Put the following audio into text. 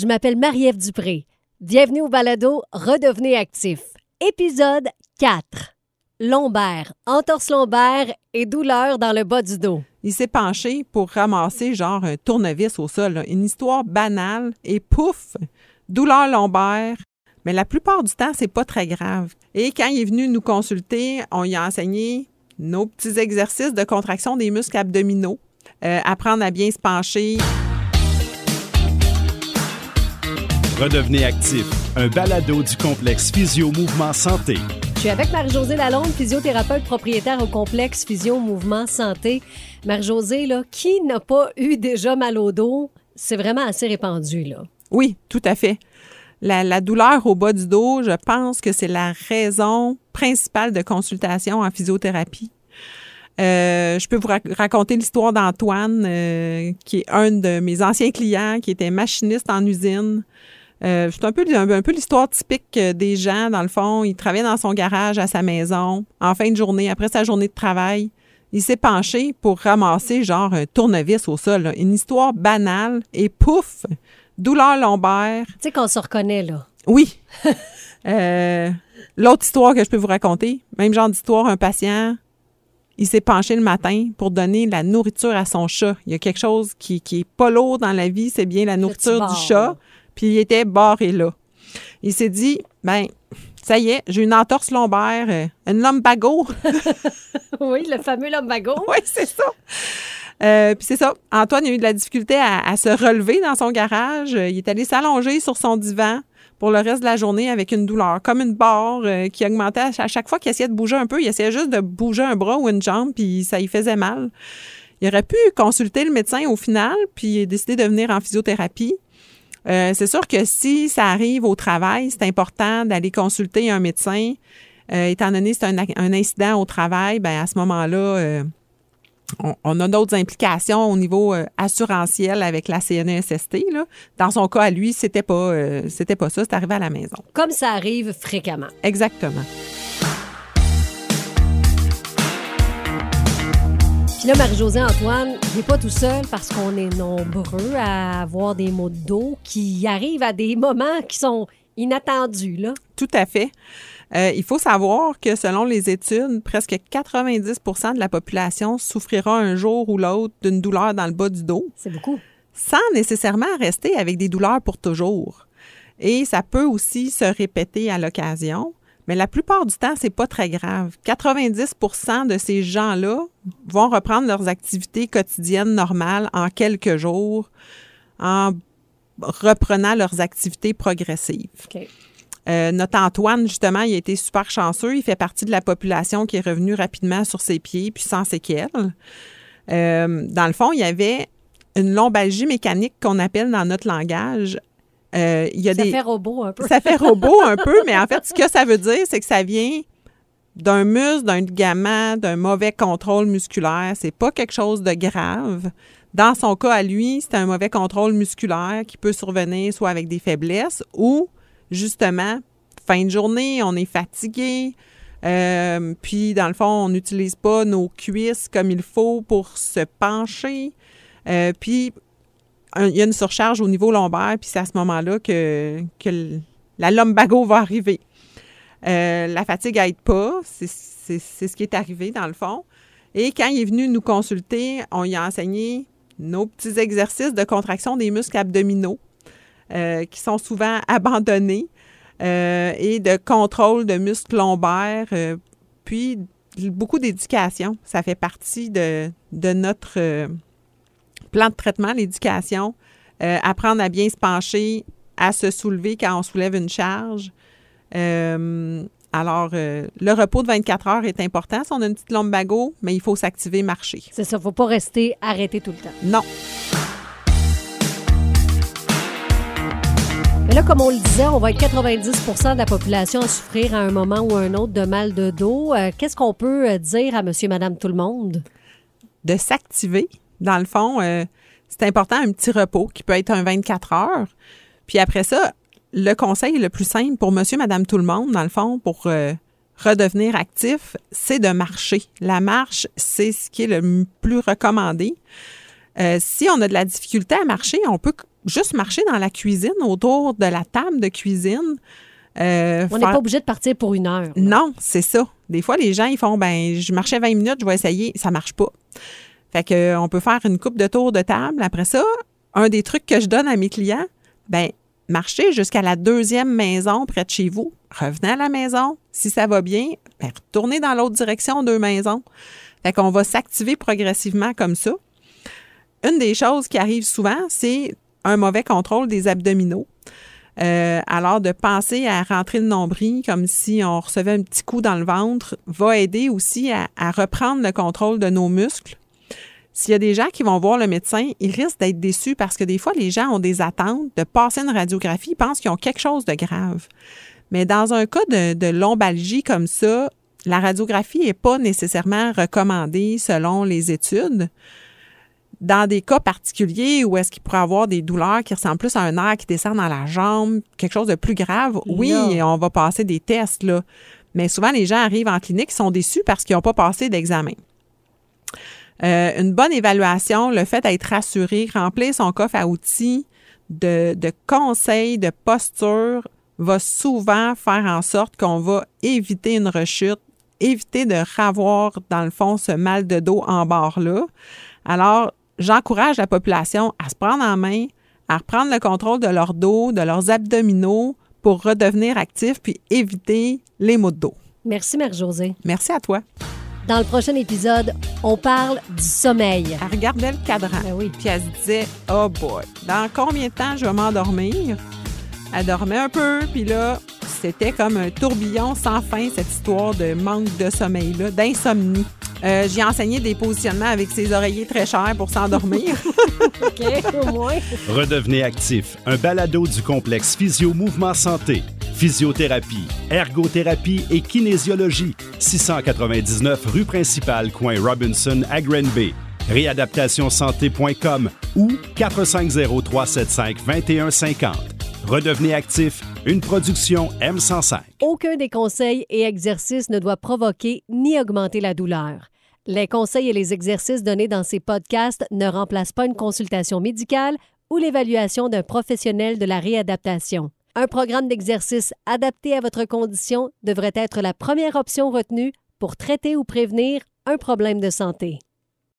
Je m'appelle Marie-Ève Dupré. Bienvenue au balado Redevenez actif. Épisode 4. Lombaire, entorse lombaire et douleur dans le bas du dos. Il s'est penché pour ramasser genre un tournevis au sol. Une histoire banale et pouf, douleur lombaire. Mais la plupart du temps, c'est pas très grave. Et quand il est venu nous consulter, on lui a enseigné nos petits exercices de contraction des muscles abdominaux, euh, apprendre à bien se pencher. Redevenez actif, un balado du complexe Physio Mouvement Santé. Je suis avec Marie-Josée Lalonde, physiothérapeute propriétaire au complexe Physio Mouvement Santé. Marie-Josée, là, qui n'a pas eu déjà mal au dos? C'est vraiment assez répandu, là. Oui, tout à fait. La, la douleur au bas du dos, je pense que c'est la raison principale de consultation en physiothérapie. Euh, je peux vous rac- raconter l'histoire d'Antoine, euh, qui est un de mes anciens clients, qui était machiniste en usine. Euh, c'est un peu, un, un peu l'histoire typique euh, des gens, dans le fond. Il travaillait dans son garage à sa maison, en fin de journée, après sa journée de travail. Il s'est penché pour ramasser genre un tournevis au sol. là. Une histoire banale et pouf, douleur lombaire. Tu sais qu'on se reconnaît, là. Oui. Euh, L'autre histoire que je peux vous raconter, même genre d'histoire, un patient, il s'est penché le matin pour donner la nourriture à son chat. Il y a quelque chose qui, qui est pas lourd dans la vie, c'est bien la nourriture du chat. Puis il était barré là. Il s'est dit, ben, ça y est, j'ai une entorse lombaire, euh, une lumbago. oui, le fameux lumbago. oui, c'est ça. Euh, puis c'est ça. Antoine a eu de la difficulté à, à se relever dans son garage. Il est allé s'allonger sur son divan pour le reste de la journée avec une douleur, comme une barre euh, qui augmentait à, ch- à chaque fois qu'il essayait de bouger un peu. Il essayait juste de bouger un bras ou une jambe, puis ça y faisait mal. Il aurait pu consulter le médecin au final, puis décider de venir en physiothérapie. Euh, c'est sûr que si ça arrive au travail, c'est important d'aller consulter un médecin. Euh, étant donné que c'est un, incident au travail, ben à ce moment-là, euh, on, on a d'autres implications au niveau assurantiel avec la CNESST. Là. Dans son cas, à lui, c'était pas, c'était pas ça, c'est arrivé à la maison. Comme ça arrive fréquemment. Exactement. Puis là, Marie-Josée Antoine, il n'est pas tout seul parce qu'on est nombreux à avoir des maux de dos qui arrivent à des moments qui sont inattendus, là. Tout à fait. Euh, il faut savoir que selon les études, presque 90% de la population souffrira un jour ou l'autre d'une douleur dans le bas du dos. C'est beaucoup. sans nécessairement rester avec des douleurs pour toujours. Et ça peut aussi se répéter à l'occasion, mais la plupart du temps, c'est pas très grave. 90% de ces gens-là vont reprendre leurs activités quotidiennes normales en quelques jours en reprenant leurs activités progressives. Euh, notre Antoine, justement, il a été super chanceux. Il fait partie de la population qui est revenue rapidement sur ses pieds, puis sans séquelles. Euh, dans le fond, il y avait une lombalgie mécanique qu'on appelle dans notre langage. Euh, il y a Ça des... fait robot un peu. Ça fait robot un peu, mais en fait, ce que ça veut dire, c'est que ça vient d'un muscle, d'un ligament, d'un mauvais contrôle musculaire. C'est pas quelque chose de grave. Dans son cas à lui, c'est un mauvais contrôle musculaire qui peut survenir soit avec des faiblesses ou justement fin de journée, on est fatigué. euh, puis, dans le fond, on n'utilise pas nos cuisses comme il faut pour se pencher. Euh, puis, il y a une surcharge au niveau lombaire, puis c'est à ce moment-là que, que la lumbago va arriver. Euh, la fatigue aide pas, c'est ce qui est arrivé dans le fond. Et quand il est venu nous consulter, on lui a enseigné nos petits exercices de contraction des muscles abdominaux euh, qui sont souvent abandonnés euh, et de contrôle de muscles lombaires, puis beaucoup d'éducation. Ça fait partie de, de notre plan de traitement, l'éducation. Euh, apprendre à bien se pencher, à se soulever quand on soulève une charge. Euh, alors, euh, le repos de 24 heures est important si on a une petite lumbago, mais il faut s'activer, marcher. C'est ça, faut pas rester arrêté tout le temps. Non. Mais là, comme on le disait, on va être 90% de la population à souffrir à un moment ou un autre de mal de dos. Euh, Qu'est-ce qu'on peut dire à monsieur, madame, tout le monde? de s'activer. Dans le fond, euh, c'est important un petit repos qui peut être un 24 heures. Puis après ça, le conseil le plus simple pour monsieur, madame, tout le monde, dans le fond, pour euh, redevenir actif, c'est de marcher. La marche, c'est ce qui est le plus recommandé. Euh, si on a de la difficulté à marcher, on peut juste marcher dans la cuisine, autour de la table de cuisine. euh, On n'est faire- pas obligé de partir pour une heure. là. non, c'est ça. Des fois, les gens, ils font, ben, je marchais 20 minutes, je vais essayer. Ça marche pas. Fait que, euh, on peut faire une coupe de tour de table. Après ça, un des trucs que je donne à mes clients, ben, marchez jusqu'à la deuxième maison près de chez vous. Revenez à la maison. Si ça va bien, ben, retournez dans l'autre direction, deux maisons. Fait qu'on va s'activer progressivement comme ça. Une des choses qui arrive souvent, c'est un mauvais contrôle des abdominaux. Euh, alors, de penser à rentrer le nombril comme si on recevait un petit coup dans le ventre va aider aussi à, à reprendre le contrôle de nos muscles. S'il y a des gens qui vont voir le médecin, ils risquent d'être déçus parce que des fois, les gens ont des attentes de passer une radiographie, ils pensent qu'ils ont quelque chose de grave. Mais dans un cas de, de lombalgie comme ça, la radiographie n'est pas nécessairement recommandée selon les études dans des cas particuliers où est-ce qu'il pourrait avoir des douleurs qui ressemblent plus à un nerf qui descend dans la jambe, quelque chose de plus grave, oui, on va passer des tests, là. Mais souvent, les gens arrivent en clinique, ils sont déçus parce qu'ils n'ont pas passé d'examen. Euh, une bonne évaluation, le fait d'être rassuré, remplir son coffre à outils de, de conseils, de posture, va souvent faire en sorte qu'on va éviter une rechute, éviter de ravoir, dans le fond, ce mal de dos en barre-là. Alors, j'encourage la population à se prendre en main, à reprendre le contrôle de leur dos, de leurs abdominaux pour redevenir actifs puis éviter les maux de dos. Merci, Mère Josée. Merci à toi. Dans le prochain épisode, on parle du sommeil. Elle regardait le cadran. Ben oui. Puis elle se disait, oh boy, dans combien de temps je vais m'endormir? Elle dormait un peu, puis là, c'était comme un tourbillon sans fin, cette histoire de manque de sommeil-là, d'insomnie. Euh, J'ai enseigné des positionnements avec ses oreillers très chers pour s'endormir. OK, au moins. Redevenez actif, un balado du complexe Physio Mouvement Santé. Physiothérapie, ergothérapie et kinésiologie. 699 rue principale, coin Robinson à Granby. Réadaptationsanté.com ou 450-375-2150. Redevenez actif, une production M105. Aucun des conseils et exercices ne doit provoquer ni augmenter la douleur. Les conseils et les exercices donnés dans ces podcasts ne remplacent pas une consultation médicale ou l'évaluation d'un professionnel de la réadaptation. Un programme d'exercice adapté à votre condition devrait être la première option retenue pour traiter ou prévenir un problème de santé.